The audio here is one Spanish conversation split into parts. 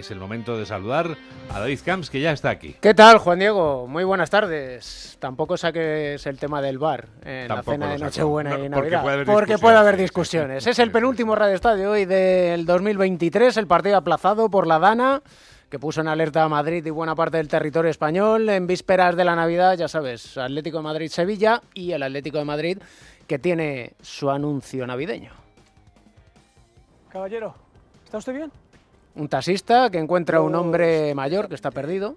es el momento de saludar a David Camps, que ya está aquí. ¿Qué tal, Juan Diego? Muy buenas tardes. Tampoco saques el tema del bar en la cena de Nochebuena y Navidad. Porque puede haber discusiones. Es el penúltimo Radio Estadio hoy del 2023, el partido aplazado por la Dana que puso en alerta a Madrid y buena parte del territorio español en vísperas de la Navidad, ya sabes, Atlético de Madrid-Sevilla y el Atlético de Madrid que tiene su anuncio navideño. Caballero, ¿está usted bien? Un taxista que encuentra a un hombre mayor que está perdido.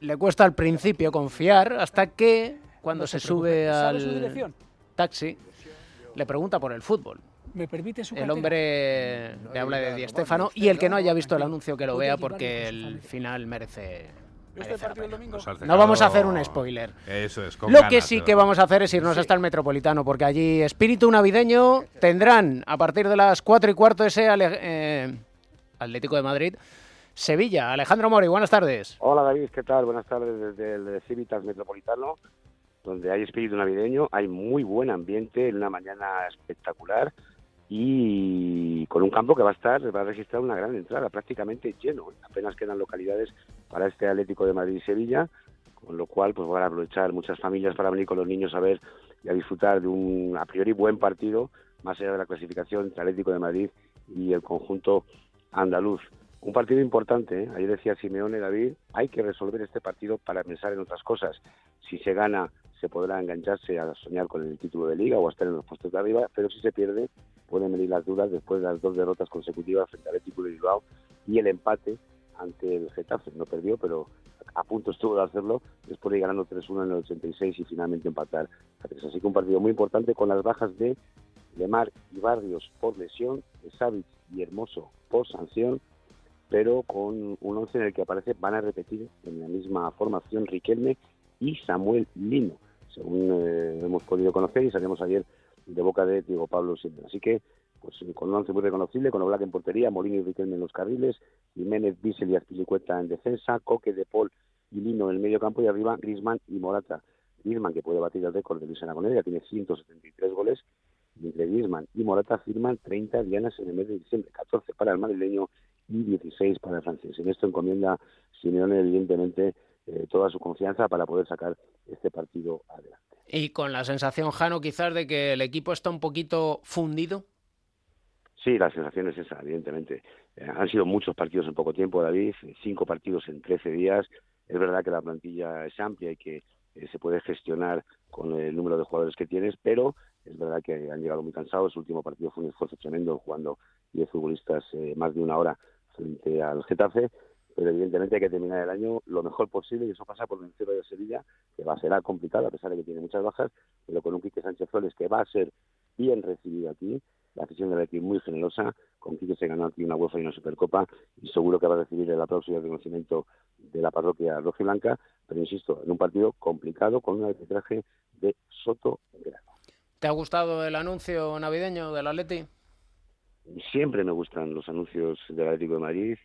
Le cuesta al principio confiar hasta que cuando se, sube al taxi le pregunta por el fútbol. ¿Me permite su El hombre le habla de Di Stéfano y el que no haya visto el anuncio que lo vea porque el final merece no vamos a hacer un spoiler. Eso es. Lo que sí que vamos a hacer es irnos hasta el Metropolitano, porque allí espíritu navideño tendrán a partir de las 4 y cuarto ese eh, Atlético de Madrid. Sevilla, Alejandro Mori, buenas tardes. Hola David, ¿qué tal? Buenas tardes desde el Civitas Metropolitano, donde hay espíritu navideño, hay muy buen ambiente, en una mañana espectacular y con un campo que va a estar, va a registrar una gran entrada, prácticamente lleno. Apenas quedan localidades para este Atlético de Madrid y Sevilla, con lo cual pues van a aprovechar muchas familias para venir con los niños a ver y a disfrutar de un a priori buen partido, más allá de la clasificación entre Atlético de Madrid y el conjunto andaluz. Un partido importante, ¿eh? ayer decía Simeone David, hay que resolver este partido para pensar en otras cosas. Si se gana, se podrá engancharse a soñar con el título de liga o a estar en los puestos de arriba, pero si se pierde, pueden venir las dudas después de las dos derrotas consecutivas frente al Atlético de Bilbao y el empate ante el Getafe. No perdió, pero a punto estuvo de hacerlo después de ir ganando 3-1 en el 86 y finalmente empatar a 3. Así que un partido muy importante con las bajas de Lemar y Barrios por lesión, de Savic y Hermoso por sanción pero con un once en el que aparece, van a repetir en la misma formación Riquelme y Samuel Lino, según eh, hemos podido conocer y salimos ayer de boca de Diego Pablo Silva. Así que, pues con un once muy reconocible, con Oblak en portería, Molino y Riquelme en los carriles, Jiménez, Bissell y Azpilicueta en defensa, Coque, De Paul y Lino en el medio campo y arriba Grisman y Morata. Grisman, que puede batir el récord de Luis Aragonés, ya tiene 173 goles, entre Grisman y Morata firman 30 dianas en el mes de diciembre, 14 para el madrileño y 16 para el francés. En esto encomienda Simeone, evidentemente, eh, toda su confianza para poder sacar este partido adelante. Y con la sensación, Jano, quizás de que el equipo está un poquito fundido. Sí, la sensación es esa, evidentemente. Eh, han sido muchos partidos en poco tiempo, David, cinco partidos en 13 días. Es verdad que la plantilla es amplia y que eh, se puede gestionar con el número de jugadores que tienes, pero es verdad que han llegado muy cansados. El último partido fue un esfuerzo tremendo, jugando 10 futbolistas más de una hora frente al Getafe, pero evidentemente hay que terminar el año lo mejor posible y eso pasa por vencer de Sevilla, que va a ser complicado a pesar de que tiene muchas bajas, pero con un Quique Sánchez Flores que va a ser bien recibido aquí, la afición de Betis muy generosa, con Quique se ganó aquí una UEFA y una Supercopa y seguro que va a recibir el aplauso y el reconocimiento de la parroquia roja y blanca, pero insisto, en un partido complicado con un arbitraje de Soto Grano. ¿Te ha gustado el anuncio navideño del Atleti? Siempre me gustan los anuncios del Atlético de Madrid.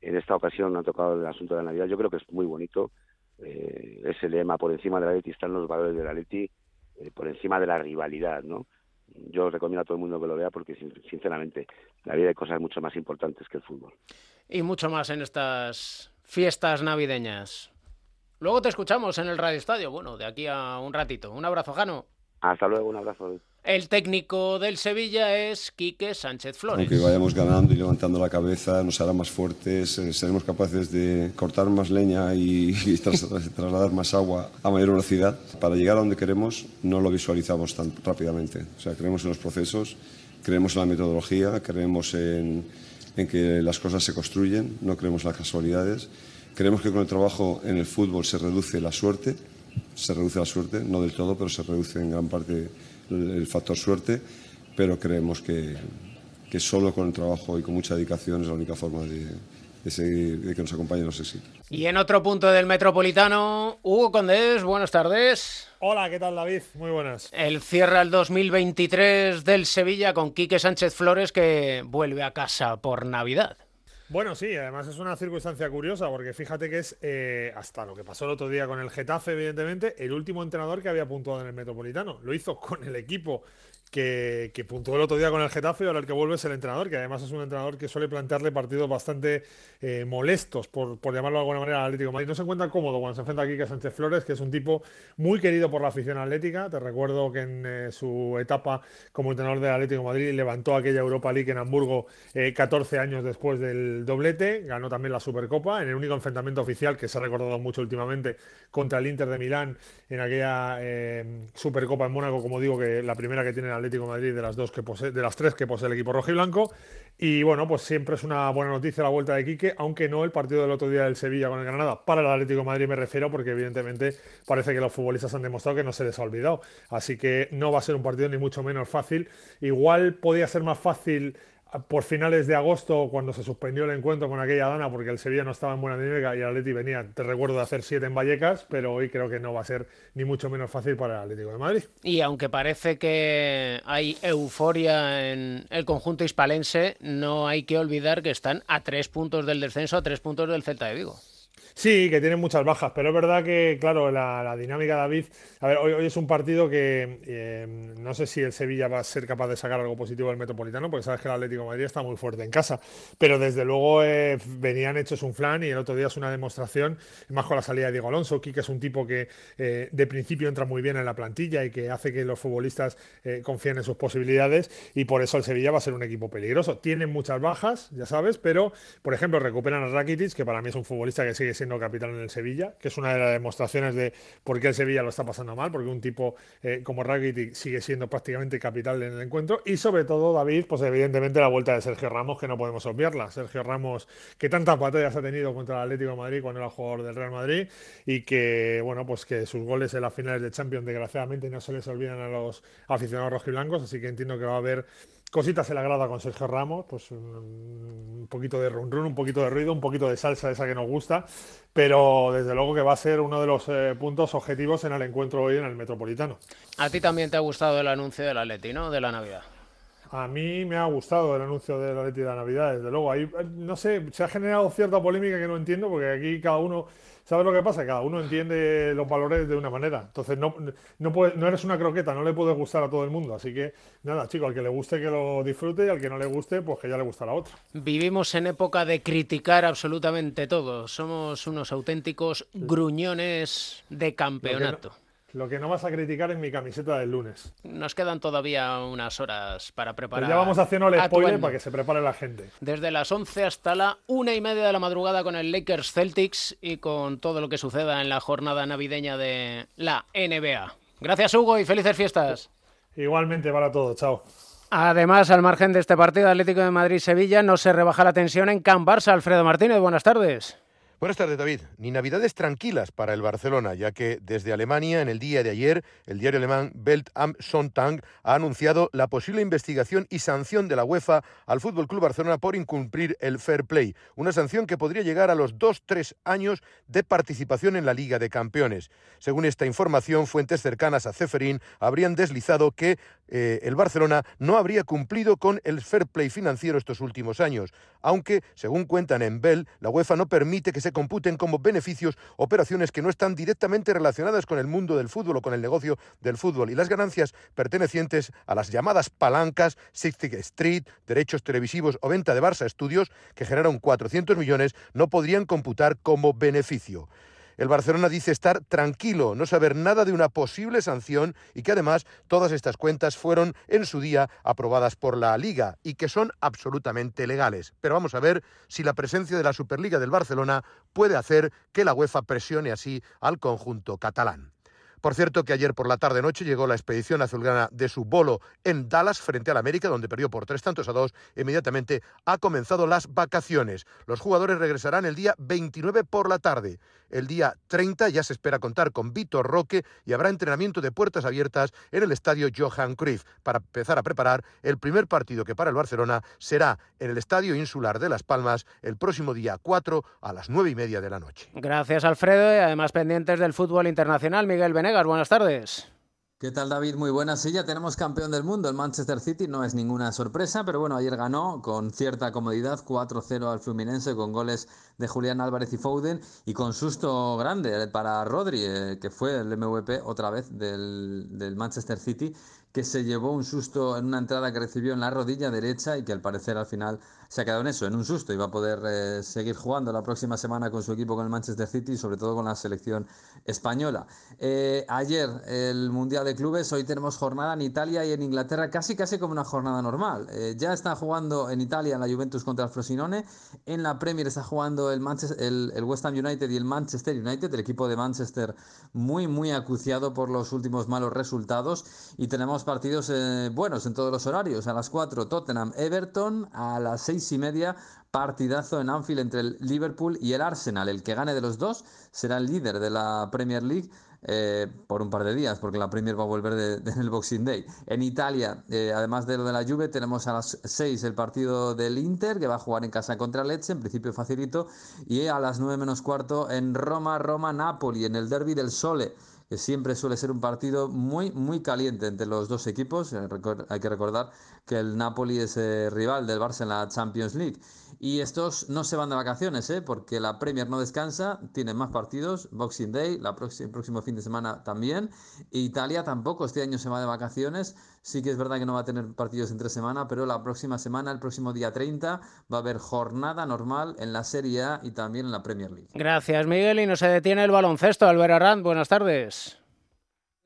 En esta ocasión ha tocado el asunto de la Navidad. Yo creo que es muy bonito. Eh, ese lema, por encima del Atleti están los valores del Atleti, eh, por encima de la rivalidad, ¿no? Yo recomiendo a todo el mundo que lo vea porque, sinceramente, la vida hay cosas mucho más importantes que el fútbol. Y mucho más en estas fiestas navideñas. Luego te escuchamos en el Radio Estadio. Bueno, de aquí a un ratito. Un abrazo, Jano. Hasta luego, un abrazo. El técnico del Sevilla es Quique Sánchez Flores. Aunque vayamos ganando y levantando la cabeza, nos hará más fuertes, eh, seremos capaces de cortar más leña y, trasladar más agua a mayor velocidad. Para llegar a donde queremos no lo visualizamos tan rápidamente. O sea, creemos en los procesos, creemos en la metodología, creemos en, en que las cosas se construyen, no creemos en las casualidades. Creemos que con el trabajo en el fútbol se reduce la suerte, se reduce la suerte, no del todo, pero se reduce en gran parte el factor suerte, pero creemos que, que solo con el trabajo y con mucha dedicación es la única forma de, de, que nos acompañen los éxitos. Y en otro punto del Metropolitano, Hugo Condés, buenas tardes. Hola, ¿qué tal David? Muy buenas. El cierre al 2023 del Sevilla con Quique Sánchez Flores que vuelve a casa por Navidad. Bueno, sí, además es una circunstancia curiosa porque fíjate que es, eh, hasta lo que pasó el otro día con el Getafe, evidentemente, el último entrenador que había puntuado en el Metropolitano. Lo hizo con el equipo que, que puntuó el otro día con el Getafe y ahora el que vuelve es el entrenador, que además es un entrenador que suele plantearle partidos bastante eh, molestos, por, llamarlo de alguna manera, al Atlético Madrid. No se encuentra cómodo cuando se enfrenta aquí a Sánchez Flores, que es un tipo muy querido por la afición atlética. Te recuerdo que en eh, su etapa como entrenador del Atlético Madrid levantó aquella Europa League en Hamburgo 14 eh, años después del doblete, ganó también la Supercopa en el único enfrentamiento oficial que se ha recordado mucho últimamente contra el Inter de Milán en aquella Supercopa en Mónaco, como digo, que la primera que tiene el Atlético de Madrid de las dos que posee, de las tres que posee el equipo rojo y bueno, pues siempre es una buena noticia la vuelta de Quique, aunque no el partido del otro día del Sevilla con el Granada. Para el Atlético Madrid me refiero, porque evidentemente parece que los futbolistas han demostrado que no se les ha olvidado. Así que no va a ser un partido ni mucho menos fácil. Igual podía ser más fácil por finales de agosto, cuando se suspendió el encuentro con aquella dana, porque el Sevilla no estaba en buena dinámica y el Atleti venía, te recuerdo, de hacer siete en Vallecas, pero hoy creo que no va a ser ni mucho menos fácil para el Atlético de Madrid. Y aunque parece que hay euforia en el conjunto hispalense, no hay que olvidar que están a tres puntos del descenso, a tres puntos del Celta de Vigo. Sí, que tienen muchas bajas, pero es verdad que, claro, la, dinámica, David. A ver, hoy, es un partido que eh, no sé si el Sevilla va a ser capaz de sacar algo positivo del Metropolitano, porque sabes que el Atlético Madrid está muy fuerte en casa. Pero desde luego eh, venían hechos un flan y el otro día es una demostración, más con la salida de Diego Alonso. Kike es un tipo que eh, de principio entra muy bien en la plantilla y que hace que los futbolistas confíen en sus posibilidades y por eso el Sevilla va a ser un equipo peligroso. Tienen muchas bajas, ya sabes, pero por ejemplo recuperan a Rakitic, que para mí es un futbolista que sigue siendo siendo capitán en el Sevilla, que es una de las demostraciones de por qué el Sevilla lo está pasando mal, porque un tipo eh, como Rakitic sigue siendo prácticamente capital en el encuentro, y sobre todo, David, pues evidentemente la vuelta de Sergio Ramos, que no podemos obviarla. Sergio Ramos, que tantas batallas ha tenido contra el Atlético de Madrid cuando era jugador del Real Madrid, y que, bueno, pues que sus goles en las finales de Champions, desgraciadamente, no se les olvidan a los aficionados rojiblancos, así que entiendo que va a haber cositas se le agrada con Sergio Ramos, pues un, poquito de run run, un poquito de ruido, un poquito de salsa esa que nos gusta, pero desde luego que va a ser uno de los eh, puntos objetivos en el encuentro hoy en el Metropolitano. A ti también te ha gustado el anuncio del Atleti, ¿no? De la Navidad. A mí me ha gustado el anuncio del Atleti de la Navidad, desde luego. Ahí, no sé, se ha generado cierta polémica que no entiendo, porque aquí cada uno ¿Sabes lo que pasa? Cada uno entiende los valores de una manera. Entonces, no, no, no eres una croqueta, no le puedes gustar a todo el mundo. Así que, nada, chicos, al que le guste que lo disfrute y al que no le guste, pues que ya le gusta la otra. Vivimos en época de criticar absolutamente todo. Somos unos auténticos gruñones de campeonato. Lo que no vas a criticar es mi camiseta del lunes. Nos quedan todavía unas horas para preparar. ya vamos haciendo el spoiler para que se prepare la gente. Desde las 11 hasta la una y media de la madrugada con el Lakers Celtics y con todo lo que suceda en la jornada navideña de la NBA. Gracias, Hugo, y felices fiestas. Igualmente para todos. Chao. Además, al margen de este partido Atlético de Madrid-Sevilla, no se rebaja la tensión en Can Barça. Alfredo Martínez, buenas tardes. Buenas tardes, David. Ni navidades tranquilas para el Barcelona, ya que desde Alemania, en el día de ayer, el diario alemán Welt am Sonntag ha anunciado la posible investigación y sanción de la UEFA al Fútbol Club Barcelona por incumplir el fair play, una sanción que podría llegar a los dos, tres años de participación en la Liga de Campeones. Según esta información, fuentes cercanas a Ceferín habrían deslizado que eh, el Barcelona no habría cumplido con el fair play financiero estos últimos años, aunque, según cuentan en Bell, la UEFA no permite que se computen como beneficios operaciones que no están directamente relacionadas con el mundo del fútbol o con el negocio del fútbol y las ganancias pertenecientes a las llamadas palancas, Sixty Street, derechos televisivos o venta de Barça Estudios, que generaron 400 millones, no podrían computar como beneficio. El Barcelona dice estar tranquilo, no saber nada de una posible sanción y que además todas estas cuentas fueron en su día aprobadas por la Liga y que son absolutamente legales. Pero vamos a ver si la presencia de la Superliga del Barcelona puede hacer que la UEFA presione así al conjunto catalán. Por cierto que ayer por la tarde-noche llegó la expedición azulgrana de su bolo en Dallas frente al América, donde perdió por tres tantos a dos. Inmediatamente ha comenzado las vacaciones. Los jugadores regresarán el día 29 por la tarde. El día 30 ya se espera contar con Vitor Roque y habrá entrenamiento de puertas abiertas en el estadio Johan Cruyff para empezar a preparar el primer partido que para el Barcelona será en el estadio insular de Las Palmas el próximo día 4 a las 9 y media de la noche. Gracias, Alfredo. Y además pendientes del fútbol internacional, Miguel Buenas tardes. ¿Qué tal David? Muy buenas. Sí, ya tenemos campeón del mundo. El Manchester City no es ninguna sorpresa, pero bueno, ayer ganó con cierta comodidad 4-0 al Fluminense con goles de Julián Álvarez y Foden y con susto grande para Rodri, eh, que fue el MVP otra vez del, del Manchester City que se llevó un susto en una entrada que recibió en la rodilla derecha y que al parecer al final se ha quedado en eso, en un susto y va a poder eh, seguir jugando la próxima semana con su equipo con el Manchester City y sobre todo con la selección española. Eh, ayer el Mundial de Clubes, hoy tenemos jornada en Italia y en Inglaterra casi casi como una jornada normal. Eh, ya está jugando en Italia la Juventus contra el Frosinone, en la Premier está jugando el, Manchester, el, el West Ham United y el Manchester United, el equipo de Manchester muy muy acuciado por los últimos malos resultados y tenemos partidos buenos en todos los horarios. A las 4 Tottenham Everton, a las 6 y media, partidazo en Anfield entre el Liverpool y el Arsenal. El que gane de los dos será el líder de la Premier League. Eh, por un par de días, porque la Premier va a volver en el Boxing Day. En Italia, eh, además de lo de la Juve, tenemos a las 6 el partido del Inter, que va a jugar en casa contra Lecce, en principio facilito, y a las 9 menos cuarto en Roma, Roma-Napoli, en el Derby del Sole siempre suele ser un partido muy, muy caliente entre los dos equipos. Eh, hay que recordar que el Napoli es eh, rival del Barça en la Champions League. Y estos no se van de vacaciones, ¿eh? porque la Premier no descansa, tienen más partidos, Boxing Day, la el próximo fin de semana también. Italia tampoco este año se va de vacaciones, sí que es verdad que no va a tener partidos entre semana, pero la próxima semana, el próximo día 30, va a haber jornada normal en la Serie A y también en la Premier League. Gracias, Miguel. Y no se detiene el baloncesto. Albert Arrand, buenas tardes.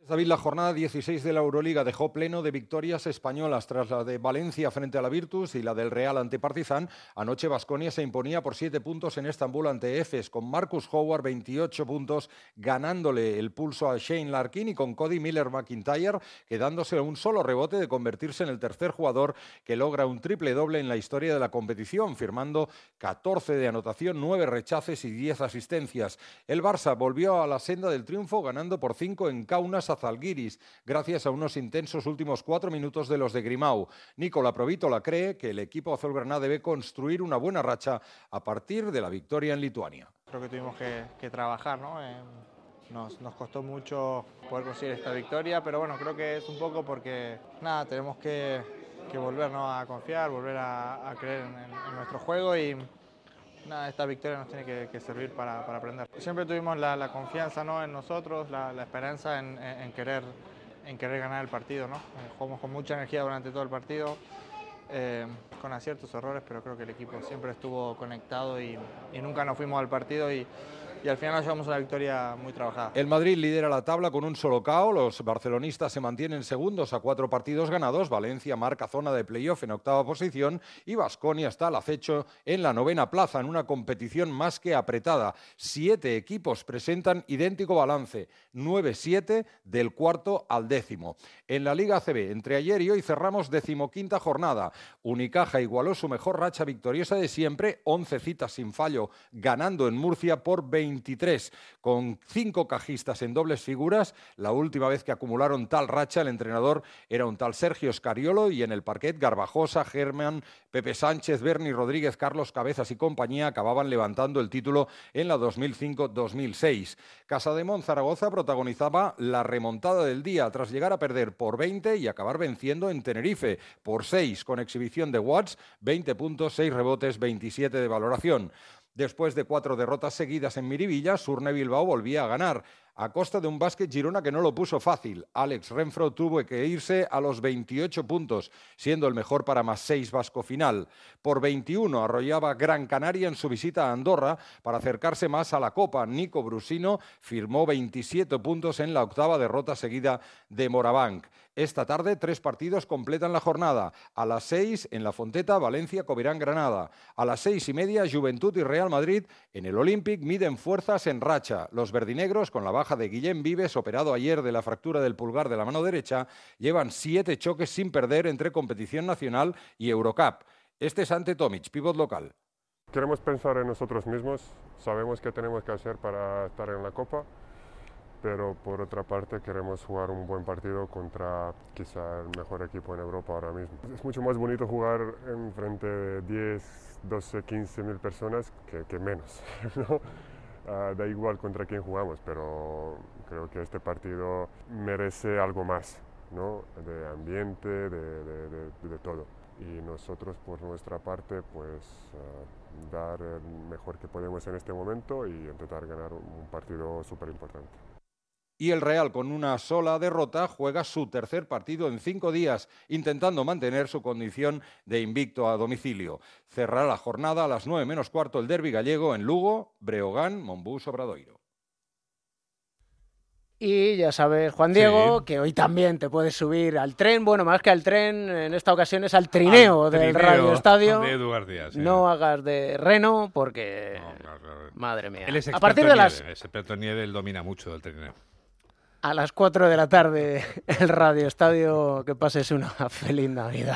David, la jornada 16 de la Euroliga dejó pleno de victorias españolas tras la de Valencia frente a la Virtus y la del Real ante Partizan. Anoche Vasconia se imponía por 7 puntos en Estambul ante Efes, con Marcus Howard 28 puntos, ganándole el pulso a Shane Larkin y con Cody Miller McIntyre, quedándose un solo rebote de convertirse en el tercer jugador que logra un triple doble en la historia de la competición, firmando 14 de anotación, 9 rechaces y 10 asistencias. El Barça volvió a la senda del triunfo ganando por 5 en Kaunas Zalgiris, gracias a unos intensos últimos cuatro minutos de los de Grimau. Nicola Provítola cree que el equipo azulgrana debe construir una buena racha a partir de la victoria en Lituania. Creo que tuvimos que, trabajar, ¿no? Eh, nos, costó mucho poder conseguir esta victoria, pero bueno, creo que es un poco porque, nada, tenemos que, volver a confiar, volver a, creer en, nuestro juego y, nada, esta victoria nos tiene que, servir para, aprender. Siempre tuvimos la, confianza ¿no? en nosotros, la, esperanza en, querer, en querer ganar el partido. ¿no? Eh, jugamos con mucha energía durante todo el partido, eh, con aciertos, errores, pero creo que el equipo siempre estuvo conectado y, y nunca nos fuimos al partido y, y al final nos llevamos una victoria muy trabajada. El Madrid lidera la tabla con un solo KO, los barcelonistas se mantienen segundos a cuatro partidos ganados, Valencia marca zona de playoff en octava posición y Vasconia está al acecho en la novena plaza en una competición más que apretada. Siete equipos presentan idéntico balance, 9-7 del cuarto al décimo. En la Liga ACB, entre ayer y hoy cerramos decimoquinta jornada. Unicaja igualó su mejor racha victoriosa de siempre, 11 citas sin fallo, ganando en Murcia por 20 23, con cinco cajistas en dobles figuras. La última vez que acumularon tal racha, el entrenador era un tal Sergio Scariolo y en el parquet Garbajosa, Germán, Pepe Sánchez, Bernie Rodríguez, Carlos Cabezas y compañía acababan levantando el título en la 2005-2006. Casa de Zaragoza protagonizaba la remontada del día tras llegar a perder por 20 y acabar venciendo en Tenerife por 6 con exhibición de Watts, 20 puntos, 6 rebotes, 27 de valoración. Después de cuatro derrotas seguidas en Miribilla, Surne Bilbao volvía a ganar a costa de un básquet Girona que no lo puso fácil. Alex Renfro tuvo que irse a los 28 puntos, siendo el mejor para más 6 vasco final. Por 21 arrollaba Gran Canaria en su visita a Andorra para acercarse más a la Copa. Nico Brusino firmó 27 puntos en la octava derrota seguida de Morabanc. Esta tarde, tres partidos completan la jornada. A las seis, en la Fonteta, Valencia, Covirán, Granada. A las seis y media, Juventud y Real Madrid en el Olympic miden fuerzas en racha. Los verdinegros, con la baja de Guillem Vives, operado ayer de la fractura del pulgar de la mano derecha, llevan siete choques sin perder entre competición nacional y Eurocup. Este es ante Tomic, pivot local. Queremos pensar en nosotros mismos, sabemos qué tenemos que hacer para estar en la Copa pero por otra parte queremos jugar un buen partido contra quizá el mejor equipo en Europa ahora mismo. Es mucho más bonito jugar en frente de 10, 12, 15 mil personas que, menos. Ah, da igual contra quién jugamos, pero creo que este partido merece algo más, ¿no? de ambiente, de, todo. Y nosotros por nuestra parte, pues ah, dar el mejor que podemos en este momento y intentar ganar un partido súper importante. Y el Real con una sola derrota juega su tercer partido en cinco días, intentando mantener su condición de invicto a domicilio. Cerrará la jornada a las nueve menos cuarto el derby gallego en Lugo, Breogán, Monbús, Obradoiro. Y ya sabes, Juan Diego, que hoy también te puedes subir al tren. Bueno, más que al tren, en esta ocasión es al trineo del Radio Estadio. No hagas de reno porque. Madre mía. a partir de las. experto nieve, él domina mucho del trineo. A las 4 de la tarde, el Radio Estadio. Que pases una feliz Navidad.